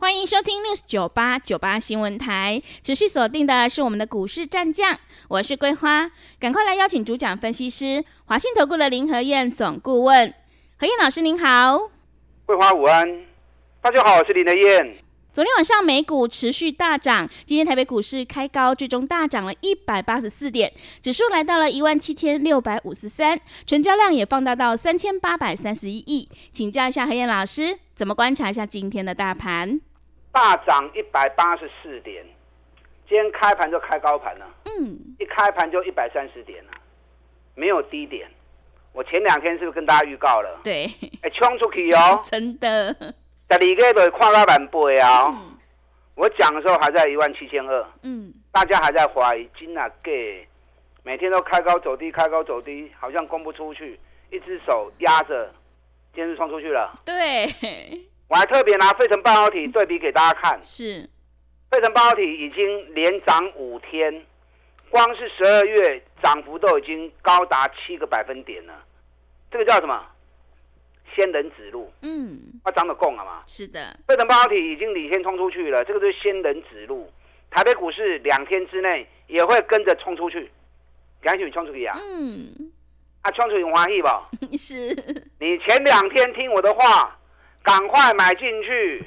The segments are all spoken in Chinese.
欢迎收听 News 九八九八新闻台，持续锁定的是我们的股市战将，我是桂花，赶快来邀请主讲分析师华信投顾的林和燕总顾问，何燕老师您好，桂花午安，大家好，我是林和燕。昨天晚上美股持续大涨，今天台北股市开高，最终大涨了一百八十四点，指数来到了一万七千六百五十三，成交量也放大到三千八百三十一亿。请教一下何燕老师，怎么观察一下今天的大盘？大涨一百八十四点，今天开盘就开高盘了。嗯，一开盘就一百三十点了，没有低点。我前两天是不是跟大家预告了？对，哎，冲出去哦！真的，在二个月跨到板背啊！我讲的时候还在一万七千二，嗯，大家还在怀疑金啊给，每天都开高走低，开高走低，好像攻不出去，一只手压着，今天就冲出去了。对。我还特别拿费城半导体对比给大家看，是，费城半导体已经连涨五天，光是十二月涨幅都已经高达七个百分点了，这个叫什么？仙人指路，嗯，它涨得够了嘛？是的，费城半导体已经领先冲出去了，这个是仙人指路，台北股市两天之内也会跟着冲出去，赶紧冲出去啊！嗯，啊，冲出去欢喜不？是，你前两天听我的话。赶快买进去，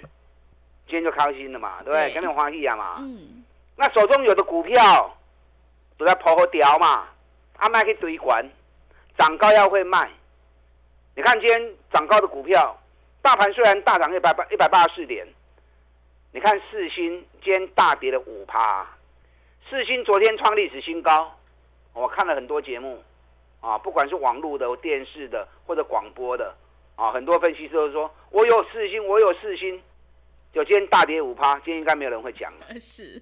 今天就开心了嘛，对不对？跟你欢喜啊嘛。嗯。那手中有的股票都在抛和掉嘛，阿卖去堆管，涨高要会卖。你看今天涨高的股票，大盘虽然大涨一百八一百八十四点，你看四星今天大跌了五趴，四星昨天创历史新高。我看了很多节目啊，不管是网络的、电视的或者广播的。啊，很多分析师都说我有四星，我有四星，就今天大跌五趴，今天应该没有人会讲了。是，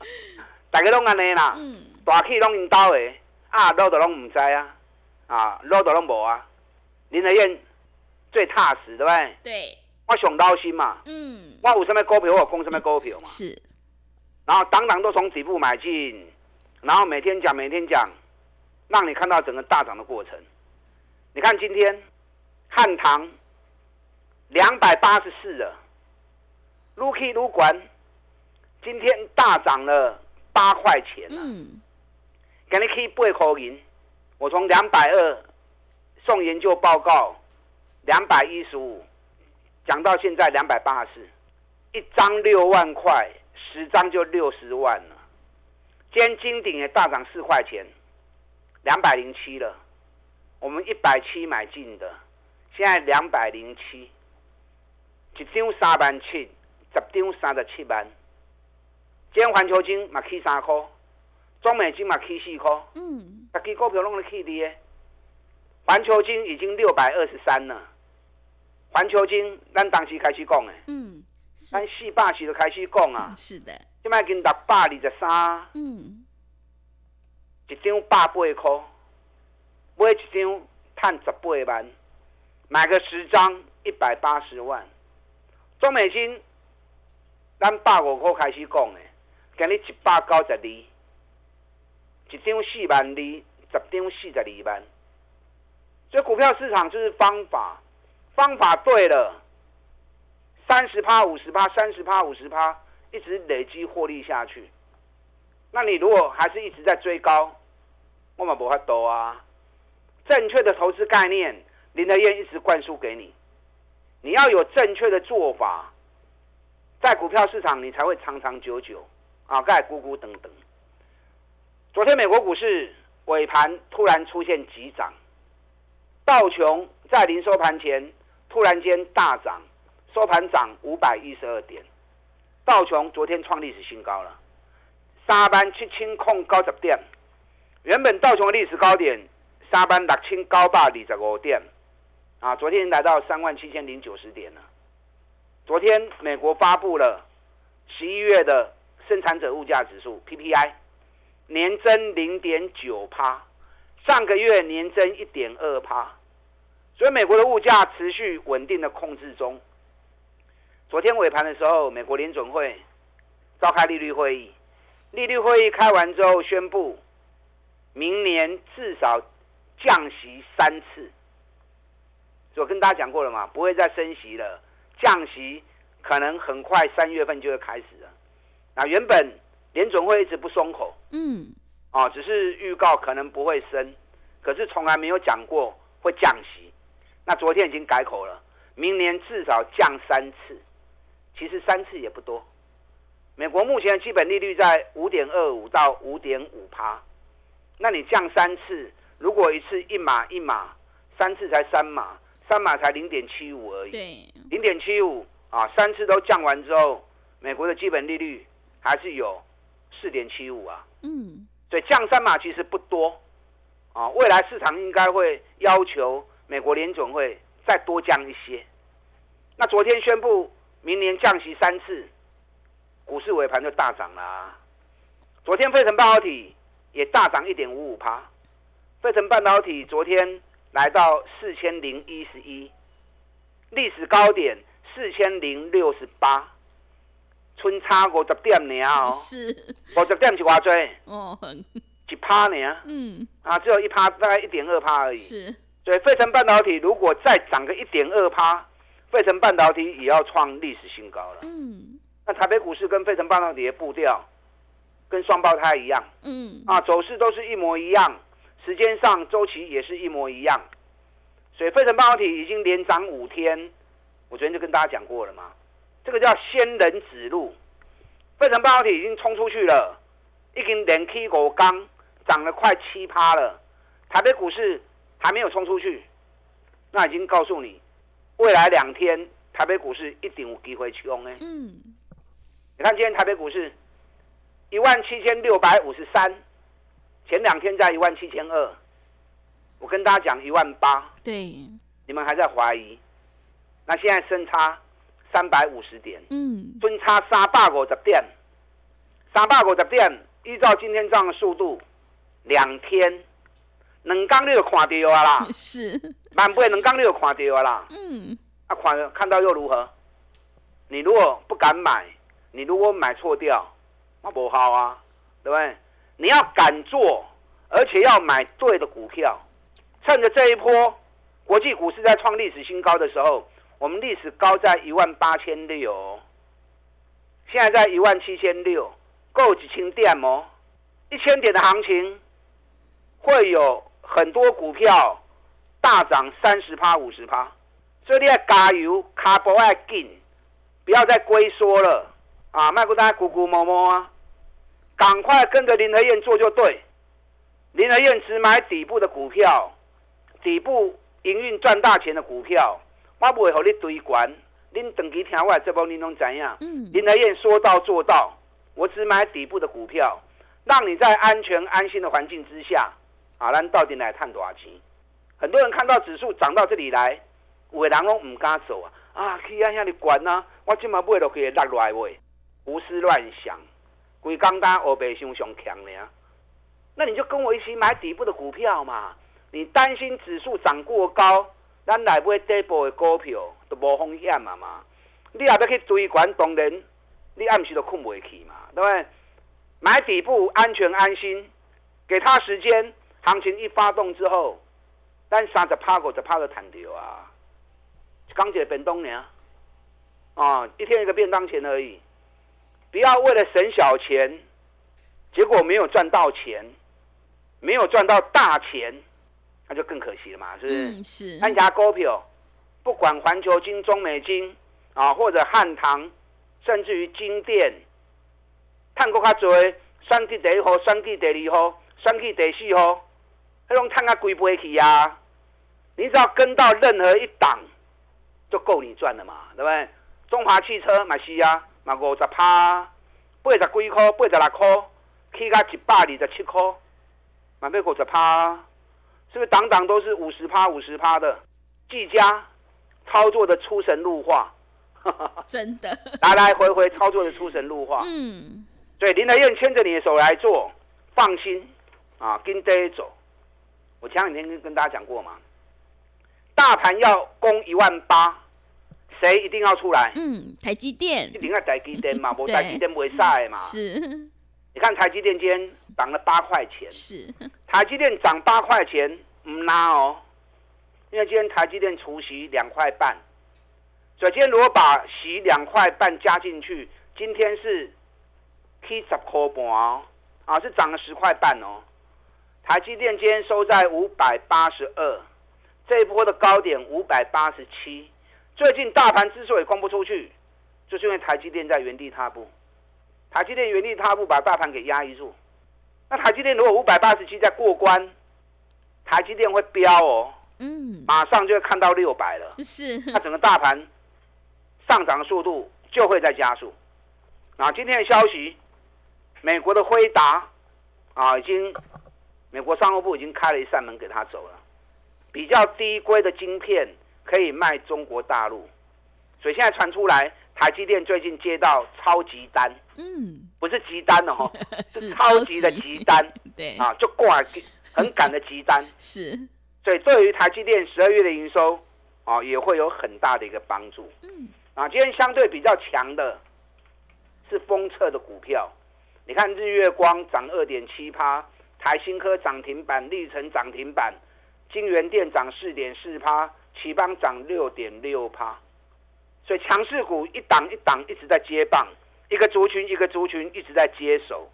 大家拢安尼啦，嗯大气拢因兜的，啊，老的拢唔知啊，啊，老的拢无啊。林德燕最踏实，对不对？对，我上刀心嘛。嗯。我有什么股票，我攻什么股票嘛。是。然后当当都从底部买进，然后每天讲，每天讲，让你看到整个大涨的过程。你看今天。汉唐两百八十四了，Lucky 撸管今天大涨了八块钱了，给你可以八块银，我从两百二送研究报告，两百一十五讲到现在两百八十四，一张六万块，十张就六十万了。今天金鼎也大涨四块钱，两百零七了，我们一百七买进的。现在两百零七，一张三万七，十张三十七万。今天环球金嘛起三块，中美金嘛起四块。嗯，大支股票拢在起跌。环球金已经六百二十三了。环球金，咱当时开始讲诶。嗯，咱四百时就开始讲啊。是的。现在经六百二十三。嗯。一张百八块，买一张赚十八万。买个十张一百八十万，中美金，咱百五块开始讲的，今日一百九十二，一张四万二，十张四十二万。所以股票市场就是方法，方法对了，三十趴、五十趴、三十趴、五十趴，一直累积获利下去。那你如果还是一直在追高，我们不法多啊。正确的投资概念。林德燕一直灌输给你，你要有正确的做法，在股票市场你才会长长久久啊！盖咕咕等等。昨天美国股市尾盘突然出现急涨，道琼在临收盘前突然间大涨，收盘涨五百一十二点，道琼昨天创历史新高了，三班七千控高十点，原本道琼的历史高点三班六千九百二十五点。啊，昨天来到三万七千零九十点了。昨天美国发布了十一月的生产者物价指数 PPI，年增零点九趴，上个月年增一点二趴，所以美国的物价持续稳定的控制中。昨天尾盘的时候，美国联准会召开利率会议，利率会议开完之后宣布，明年至少降息三次。我跟大家讲过了嘛，不会再升息了，降息可能很快三月份就会开始了。那原本联总会一直不松口，嗯，哦，只是预告可能不会升，可是从来没有讲过会降息。那昨天已经改口了，明年至少降三次。其实三次也不多。美国目前的基本利率在五点二五到五点五趴，那你降三次，如果一次一码一码，三次才三码。三码才零点七五而已，对，零点七五啊，三次都降完之后，美国的基本利率还是有四点七五啊，嗯，所以降三码其实不多啊，未来市场应该会要求美国联总会再多降一些。那昨天宣布明年降息三次，股市尾盘就大涨了。昨天费城半导体也大涨一点五五趴，费城半导体昨天。来到四千零一十一，历史高点四千零六十八，春差五十点呢哦，是五十点是偌多？哦，一趴呢？嗯，啊，只有一趴，大概一点二趴而已。是，对，费城半导体如果再涨个一点二趴，费城半导体也要创历史新高了。嗯，那台北股市跟费城半导体的步调跟双胞胎一样，嗯，啊，走势都是一模一样。时间上周期也是一模一样，所以费城半导体已经连涨五天，我昨天就跟大家讲过了嘛，这个叫仙人指路，费城半导体已经冲出去了，已经连 K 五刚涨了快七趴了，台北股市还没有冲出去，那已经告诉你，未来两天台北股市一定有机会冲呢。嗯，你看今天台北股市一万七千六百五十三。前两天在一万七千二，我跟大家讲一万八，对，你们还在怀疑，那现在升差三百五十点，嗯，分差三百五十点，三百五十点，依照今天这样的速度，两天，两刚你就看到啊啦，是，满倍两刚你就看到啊啦，嗯，啊看看到又如何？你如果不敢买，你如果买错掉，那不好啊，对不对？你要敢做，而且要买对的股票，趁着这一波国际股市在创历史新高的时候，我们历史高在一万八千六，现在在一万七千六，够几千点哦？一千点的行情，会有很多股票大涨三十趴、五十趴，所以你要加油，卡不要进，不要再龟缩了啊！卖股大家咕咕摸摸啊！赶快跟着林和燕做就对，林和燕只买底部的股票，底部营运赚大钱的股票，我不会和你堆关。您长期听我这波您拢怎样？林和燕说到做到，我只买底部的股票，让你在安全安心的环境之下，啊，咱到底来探多少钱？很多人看到指数涨到这里来，有的人拢唔敢走啊，啊，去安遐里管呐，我今嘛买落去落来喂，胡思乱想。为刚刚欧北熊熊强呢，那你就跟我一起买底部的股票嘛。你担心指数涨过高，咱来买底部的股票都无风险嘛嘛。你也要去追管，当然你暗时都困不去嘛，对不对？买底部安全安心，给他时间，行情一发动之后，咱三十趴五十趴都弹掉啊。刚解本东呢，啊，一天一个便当钱而已。不要为了省小钱，结果没有赚到钱，没有赚到大钱，那就更可惜了嘛，是不是？是。安家股票，不管环球金、中美金啊，或者汉唐，甚至于金店，探过较多，选去第一号，选去第二号，选去第四号，那种探啊贵不起啊！你只要跟到任何一档，就够你赚了嘛，对不对？中华汽车买西啊。嘛五十趴，八十几块，八十六块，起到一百二十七块，嘛要五十趴，是不是？档档都是五十趴、五十趴的，技嘉操作的出神入化，真的，来来回回操作的出神入化。嗯，对，林德燕牵着你的手来做，放心啊，跟着走。我前两天跟跟大家讲过嘛，大盘要攻一万八，谁一定要出来？嗯，台积电一定要台积电嘛，无台积电不会晒嘛。是，你看台积电今天涨了八块钱，是台积电涨八块钱，唔拉哦，因为今天台积电除息两块半，所以今天如果把息两块半加进去，今天是七十块半哦，啊，是涨了十块半哦。台积电今天收在五百八十二，这一波的高点五百八十七。最近大盘之所以攻不出去，就是因为台积电在原地踏步。台积电原地踏步，把大盘给压抑住。那台积电如果五百八十七再过关，台积电会飙哦，嗯，马上就会看到六百了。是，那整个大盘上涨的速度就会在加速。那，今天的消息，美国的辉达啊，已经。美国商务部已经开了一扇门给他走了，比较低规的晶片可以卖中国大陆，所以现在传出来，台积电最近接到超级单，嗯，不是急单哦，是超级的急单，对，啊，就挂很赶的急单，是，所以对于台积电十二月的营收啊，也会有很大的一个帮助，嗯，啊，今天相对比较强的是封测的股票，你看日月光涨二点七趴。台新科涨停板，立成涨停板，金源店涨四点四趴，奇邦涨六点六趴，所以强势股一档一档一直在接棒，一个族群一个族群一直在接手，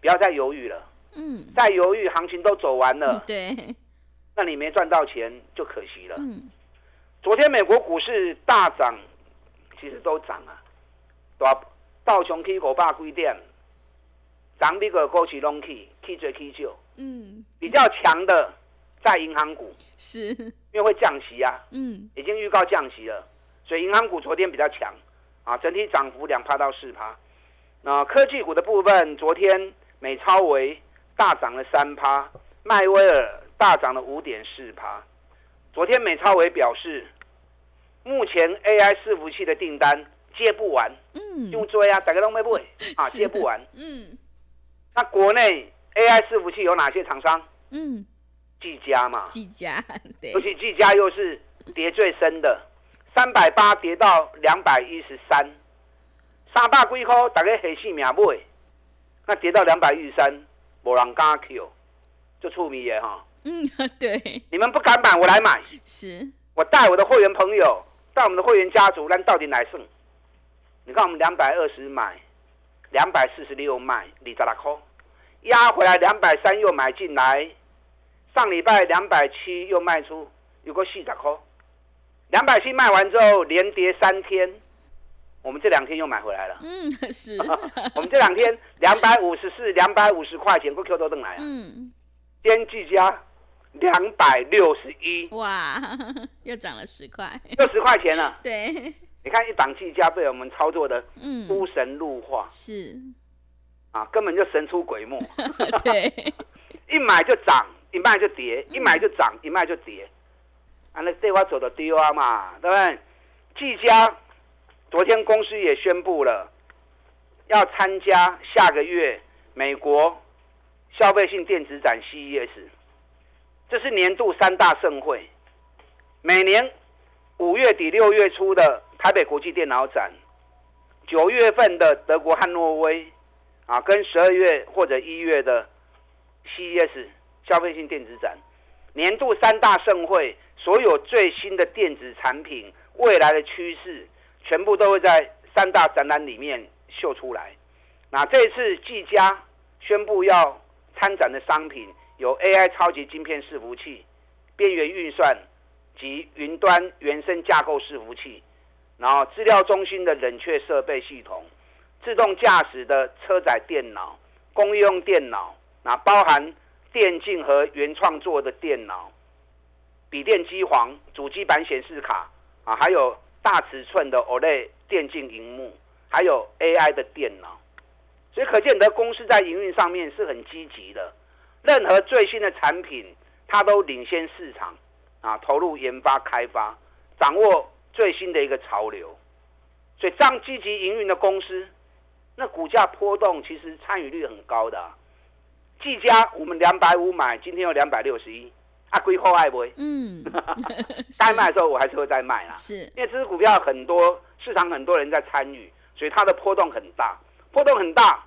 不要再犹豫了。嗯，再犹豫行情都走完了。对，那你没赚到钱就可惜了。嗯，昨天美国股市大涨，其实都涨啊，道道琼 K 股霸规点。涨美国股市拢去，去最去少。嗯，比较强的在银行股，是，因为会降息啊。嗯，已经预告降息了，所以银行股昨天比较强，啊，整体涨幅两趴到四趴。那科技股的部分，昨天美超维大涨了三趴，迈威尔大涨了五点四趴。昨天美超维表示，目前 AI 伺服器的订单接不完，嗯，用追啊，大家都没买，啊，接不完，嗯。那国内 AI 伺服器有哪些厂商？嗯，技嘉嘛，技嘉，对，尤其技嘉又是跌最深的，三百八跌到两百一十三，三百几块大概黑死命买，那跌到两百一十三，无人敢 Q，就出名的哈。嗯，对，你们不敢买，我来买。是，我带我的会员朋友，带我们的会员家族，那到底来胜？你看我们两百二十买，两百四十六卖，二十六块。压回来两百三又买进来，上礼拜两百七又卖出，有个四十块。两百七卖完之后连跌三天，我们这两天又买回来了。嗯，是。我们这两天两百五十四、两百五十块钱，过 Q 都登来啊。嗯。天计价两百六十一。哇，又涨了十块。六十块钱了。对。你看一档计价被我们操作的，嗯，出神入化。是。啊，根本就神出鬼没。对，一买就涨，一卖就跌，一买就涨，一卖就跌。啊，那这话走的丢啊嘛，对不对？技嘉昨天公司也宣布了，要参加下个月美国消费性电子展 CES，这是年度三大盛会。每年五月底六月初的台北国际电脑展，九月份的德国汉诺威。啊，跟十二月或者一月的 CES 消费性电子展，年度三大盛会，所有最新的电子产品、未来的趋势，全部都会在三大展览里面秀出来。那这次技嘉宣布要参展的商品有 AI 超级晶片伺服器、边缘运算及云端原生架构伺服器，然后资料中心的冷却设备系统。自动驾驶的车载电脑、公用电脑，那包含电竞和原创作的电脑、笔电机皇、主机板显示卡啊，还有大尺寸的 OLED 电竞荧幕，还有 AI 的电脑。所以可见得公司在营运上面是很积极的，任何最新的产品，它都领先市场啊，投入研发开发，掌握最新的一个潮流。所以这样积极营运的公司。那股价波动其实参与率很高的，技嘉我们两百五买，今天有两百六十一，啊，归后爱不会？嗯，该卖的时候我还是会再卖啦。是，因为这支股票很多市场很多人在参与，所以它的波动很大，波动很大，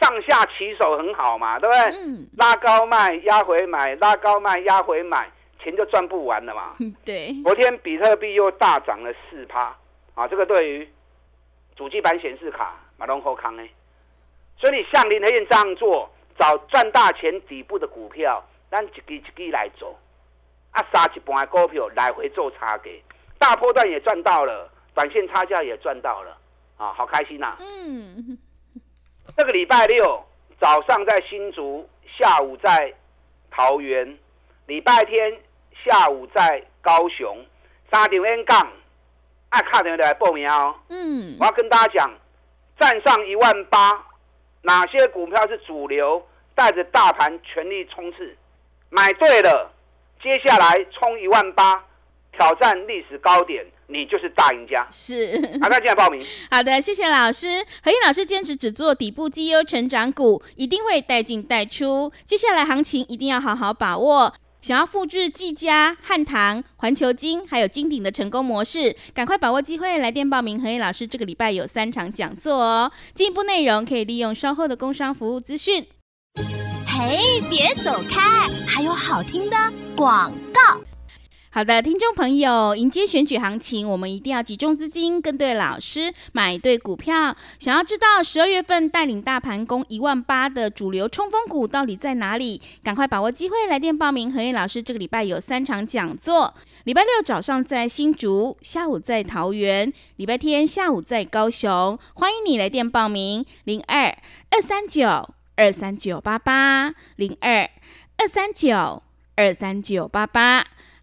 上下起手很好嘛，对不对？嗯。拉高卖，压回买，拉高卖，压回买，钱就赚不完了嘛。对。昨天比特币又大涨了四趴，啊，这个对于主机板显示卡马龙后康呢，所以你像林和燕这样做。找赚大钱底部的股票，咱一支一支来做，啊，杀一半的股票来回做差价，大波段也赚到了，短线差价也赚到了，啊，好开心呐！嗯，这个礼拜六早上在新竹，下午在桃园，礼拜天下午在高雄，三点 N 杠，爱看的来报名哦。嗯，我要跟大家讲，站上一万八。哪些股票是主流，带着大盘全力冲刺，买对了，接下来冲一万八，挑战历史高点，你就是大赢家。是，好，那进来报名。好的，谢谢老师。何燕老师坚持只做底部绩优成长股，一定会带进带出。接下来行情一定要好好把握。想要复制技嘉、汉唐、环球金还有金鼎的成功模式，赶快把握机会来电报名。何燕老师这个礼拜有三场讲座哦，进一步内容可以利用稍后的工商服务资讯。嘿，别走开，还有好听的广告。好的，听众朋友，迎接选举行情，我们一定要集中资金，跟对老师，买对股票。想要知道十二月份带领大盘攻一万八的主流冲锋股到底在哪里？赶快把握机会来电报名。何燕老师这个礼拜有三场讲座，礼拜六早上在新竹，下午在桃园，礼拜天下午在高雄。欢迎你来电报名，零二二三九二三九八八，零二二三九二三九八八。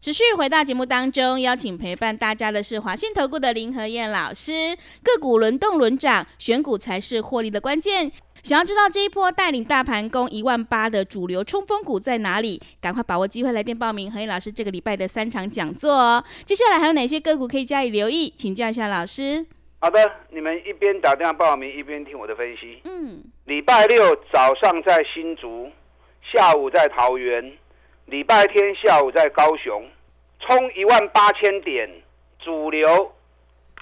持续回到节目当中，邀请陪伴大家的是华信投顾的林和燕老师。个股轮动轮涨，选股才是获利的关键。想要知道这一波带领大盘攻一万八的主流冲锋股在哪里？赶快把握机会来电报名何燕老师这个礼拜的三场讲座哦。接下来还有哪些个股可以加以留意？请教一下老师。好的，你们一边打电话报名，一边听我的分析。嗯，礼拜六早上在新竹，下午在桃园，礼拜天下午在高雄，冲一万八千点，主流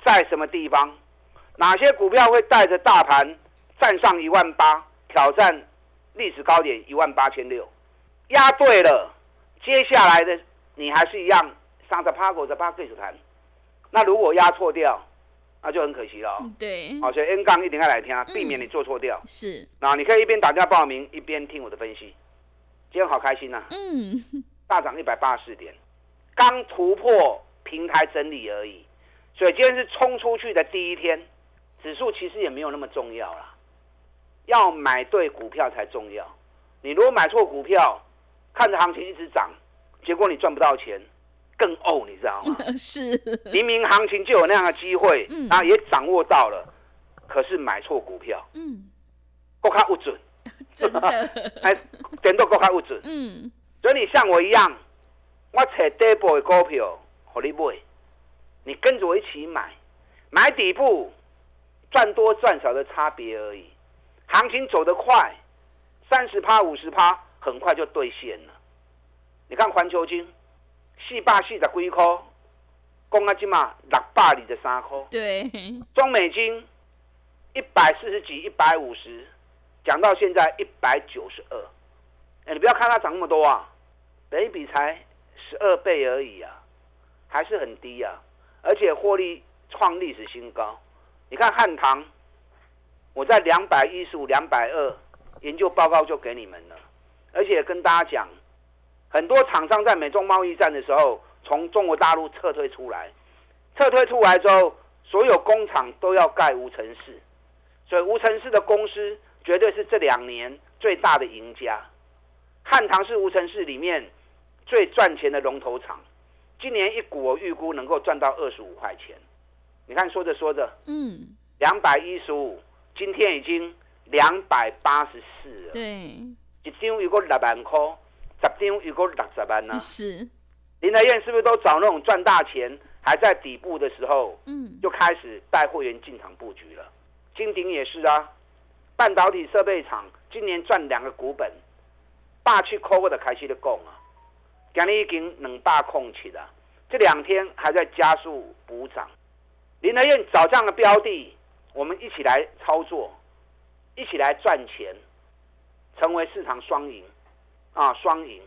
在什么地方？哪些股票会带着大盘？站上一万八，挑战历史高点一万八千六，压对了，接下来的你还是一样上着趴，狗着趴，对着谈。那如果压错掉，那就很可惜了。对，好，所以 N 杠一定要来听，避免你做错掉。是，那你可以一边打电话报名，一边听我的分析。今天好开心呐！嗯，大涨一百八十四点，刚突破平台整理而已，所以今天是冲出去的第一天，指数其实也没有那么重要啦。要买对股票才重要。你如果买错股票，看着行情一直涨，结果你赚不到钱，更呕，你知道吗？是。明明行情就有那样的机会，然后也掌握到了，可是买错股票，嗯，够看不准，真的，哎，点都够卡不准，嗯。所以你像我一样，我找底部的股票，和你买，你跟着我一起买，买底部，赚多赚少的差别而已。行情走得快，三十趴、五十趴，很快就兑现了。你看环球金，四百四十几块，公阿金嘛六百二十三块。对。中美金一百四十几、一百五十，讲到现在一百九十二。哎，你不要看它涨那么多啊，每比才十二倍而已啊，还是很低啊，而且获利创历史新高。你看汉唐。我在两百一十五、两百二研究报告就给你们了，而且跟大家讲，很多厂商在美中贸易战的时候从中国大陆撤退出来，撤退出来之后，所有工厂都要盖无尘室，所以无尘室的公司绝对是这两年最大的赢家。汉唐是无尘市里面最赚钱的龙头厂，今年一股我预估能够赚到二十五块钱。你看说着说着，嗯，两百一十五。今天已经两百八十四了，对，一张有个六万块，十张有个六十万呢。是，林德燕是不是都找那种赚大钱还在底部的时候，嗯，就开始带会员进场布局了。金鼎也是啊，半导体设备厂今年赚两个股本，霸去扣我的开始的供啊，今日已经两大空起了，这两天还在加速补涨。林德燕找这样的标的，我们一起来操作，一起来赚钱，成为市场双赢啊，双赢。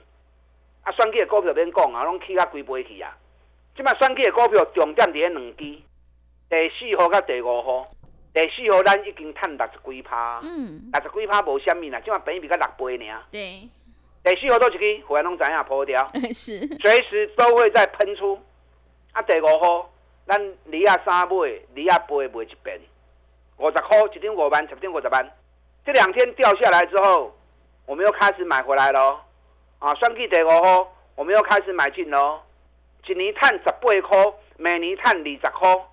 啊，选举的股票边讲啊，拢起啊几倍去啊！即摆选举的股票重点伫咧两支，第四号甲第五号。第四号咱已经赚六十几趴，嗯，六十几趴无虾米啦，即摆比比较六倍尔。对，第四号都一支，会员拢知影破掉，是，随时都会再喷出。啊，第五号咱二啊三买，二啊八卖一遍，五十块一点五万，十点五十万。这两天掉下来之后，我们又开始买回来咯。啊，算计第五号，我们又开始买进咯。一年赚十八块，每年赚二十块。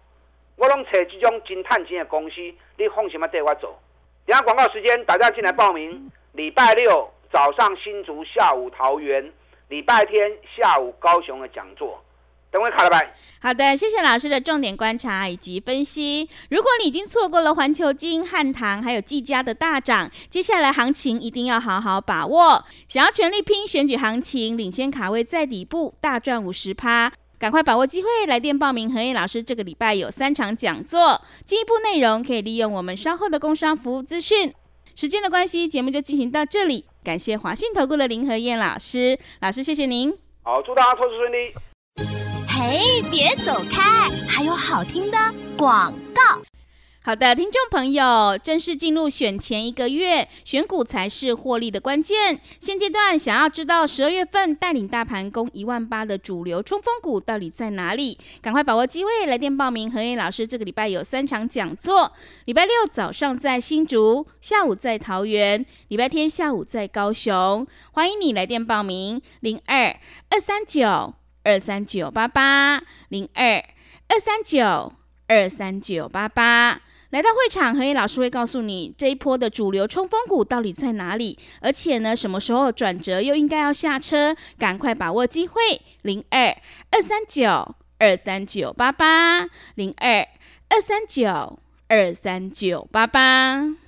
我拢找这种真赚钱的公司，你放心么带我走？等下广告时间，大家进来报名。礼拜六早上新竹，下午桃园，礼拜天下午高雄的讲座。等会卡了拜。好的，谢谢老师的重点观察以及分析。如果你已经错过了环球金、汉唐还有技嘉的大涨，接下来行情一定要好好把握。想要全力拼选举行情，领先卡位在底部，大赚五十趴，赶快把握机会，来电报名。何燕老师这个礼拜有三场讲座，进一步内容可以利用我们稍后的工商服务资讯。时间的关系，节目就进行到这里。感谢华信投顾的林何燕老师，老师谢谢您。好，祝大家投资顺利。嘿，别走开！还有好听的广告。好的，听众朋友，正式进入选前一个月，选股才是获利的关键。现阶段想要知道十二月份带领大盘攻一万八的主流冲锋股到底在哪里？赶快把握机会，来电报名。何燕老师这个礼拜有三场讲座：礼拜六早上在新竹，下午在桃园，礼拜天下午在高雄。欢迎你来电报名：零二二三九。二三九八八零二二三九二三九八八，来到会场，何以老师会告诉你这一波的主流冲锋股到底在哪里，而且呢，什么时候转折又应该要下车，赶快把握机会。零二二三九二三九八八零二二三九二三九八八。